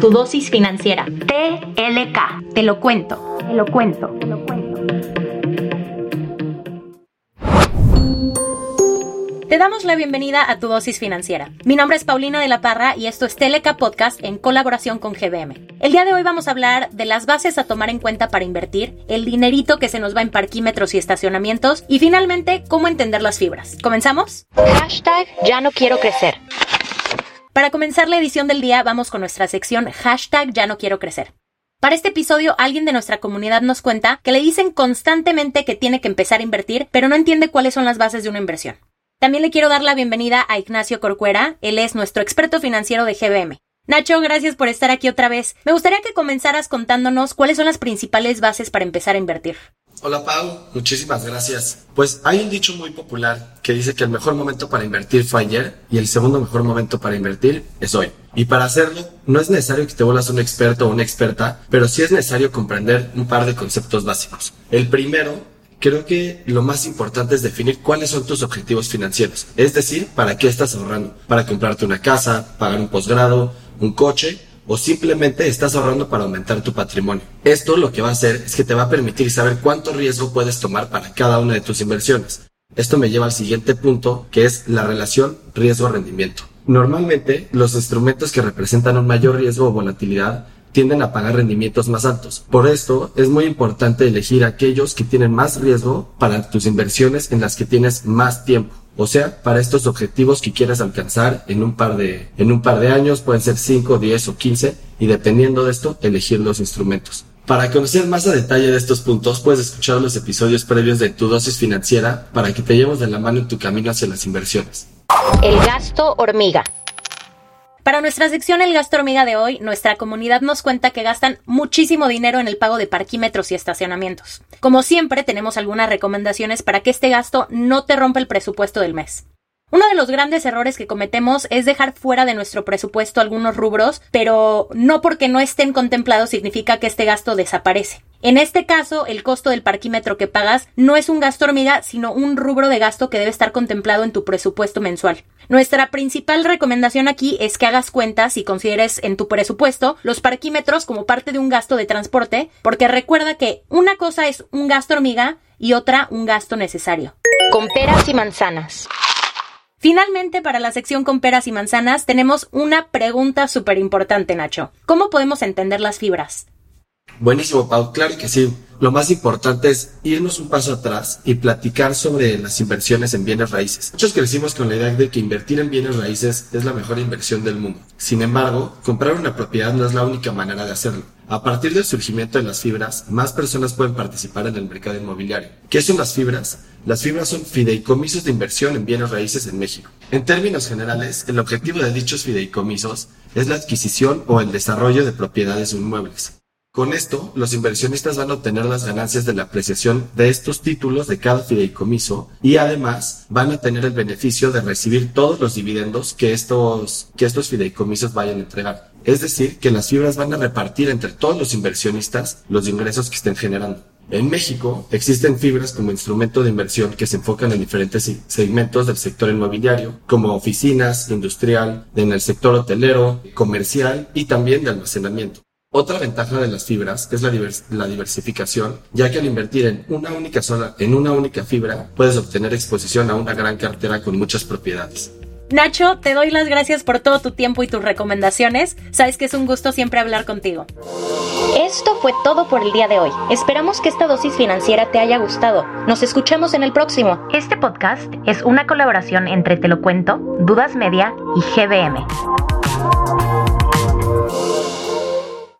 Tu dosis financiera. TLK. Te lo cuento. Te lo cuento. Te lo cuento. Te damos la bienvenida a tu dosis financiera. Mi nombre es Paulina de la Parra y esto es Teleca Podcast en colaboración con GBM. El día de hoy vamos a hablar de las bases a tomar en cuenta para invertir, el dinerito que se nos va en parquímetros y estacionamientos y finalmente cómo entender las fibras. ¿Comenzamos? Hashtag ya no quiero crecer. Para comenzar la edición del día vamos con nuestra sección hashtag ya no quiero crecer. Para este episodio, alguien de nuestra comunidad nos cuenta que le dicen constantemente que tiene que empezar a invertir, pero no entiende cuáles son las bases de una inversión. También le quiero dar la bienvenida a Ignacio Corcuera, él es nuestro experto financiero de GBM. Nacho, gracias por estar aquí otra vez. Me gustaría que comenzaras contándonos cuáles son las principales bases para empezar a invertir. Hola Pau, muchísimas gracias. Pues hay un dicho muy popular que dice que el mejor momento para invertir fue ayer y el segundo mejor momento para invertir es hoy. Y para hacerlo, no es necesario que te vuelvas un experto o una experta, pero sí es necesario comprender un par de conceptos básicos. El primero creo que lo más importante es definir cuáles son tus objetivos financieros. Es decir, para qué estás ahorrando. Para comprarte una casa, pagar un posgrado, un coche o simplemente estás ahorrando para aumentar tu patrimonio. Esto lo que va a hacer es que te va a permitir saber cuánto riesgo puedes tomar para cada una de tus inversiones. Esto me lleva al siguiente punto, que es la relación riesgo-rendimiento. Normalmente, los instrumentos que representan un mayor riesgo o volatilidad tienden a pagar rendimientos más altos. Por esto es muy importante elegir aquellos que tienen más riesgo para tus inversiones en las que tienes más tiempo. O sea, para estos objetivos que quieras alcanzar en un par de, en un par de años, pueden ser 5, 10 o 15, y dependiendo de esto, elegir los instrumentos. Para conocer más a detalle de estos puntos, puedes escuchar los episodios previos de tu dosis financiera para que te lleves de la mano en tu camino hacia las inversiones. El gasto hormiga. Para nuestra sección El gasto hormiga de hoy, nuestra comunidad nos cuenta que gastan muchísimo dinero en el pago de parquímetros y estacionamientos. Como siempre, tenemos algunas recomendaciones para que este gasto no te rompa el presupuesto del mes. Uno de los grandes errores que cometemos es dejar fuera de nuestro presupuesto algunos rubros, pero no porque no estén contemplados significa que este gasto desaparece. En este caso, el costo del parquímetro que pagas no es un gasto hormiga, sino un rubro de gasto que debe estar contemplado en tu presupuesto mensual. Nuestra principal recomendación aquí es que hagas cuentas y consideres en tu presupuesto los parquímetros como parte de un gasto de transporte, porque recuerda que una cosa es un gasto hormiga y otra un gasto necesario. Con peras y manzanas. Finalmente, para la sección con peras y manzanas, tenemos una pregunta súper importante, Nacho. ¿Cómo podemos entender las fibras? Buenísimo, Pau. Claro que sí. Lo más importante es irnos un paso atrás y platicar sobre las inversiones en bienes raíces. Muchos crecimos con la idea de que invertir en bienes raíces es la mejor inversión del mundo. Sin embargo, comprar una propiedad no es la única manera de hacerlo. A partir del surgimiento de las fibras, más personas pueden participar en el mercado inmobiliario. ¿Qué son las fibras? Las fibras son fideicomisos de inversión en bienes raíces en México. En términos generales, el objetivo de dichos fideicomisos es la adquisición o el desarrollo de propiedades o inmuebles. Con esto, los inversionistas van a obtener las ganancias de la apreciación de estos títulos de cada fideicomiso y además van a tener el beneficio de recibir todos los dividendos que estos, que estos fideicomisos vayan a entregar. Es decir, que las fibras van a repartir entre todos los inversionistas los ingresos que estén generando. En México existen fibras como instrumento de inversión que se enfocan en diferentes segmentos del sector inmobiliario, como oficinas, industrial, en el sector hotelero, comercial y también de almacenamiento. Otra ventaja de las fibras es la, la, diversificación, ya que al invertir en una única zona, en una única fibra, puedes obtener exposición a una gran cartera con muchas propiedades. Nacho, te doy las gracias por todo tu tiempo y tus recomendaciones. Sabes que es un gusto siempre hablar contigo. Esto fue todo por el día de hoy. Esperamos que esta dosis financiera te haya gustado. Nos escuchamos en el próximo. Este podcast es una colaboración entre Te lo cuento, Dudas Media y GBM.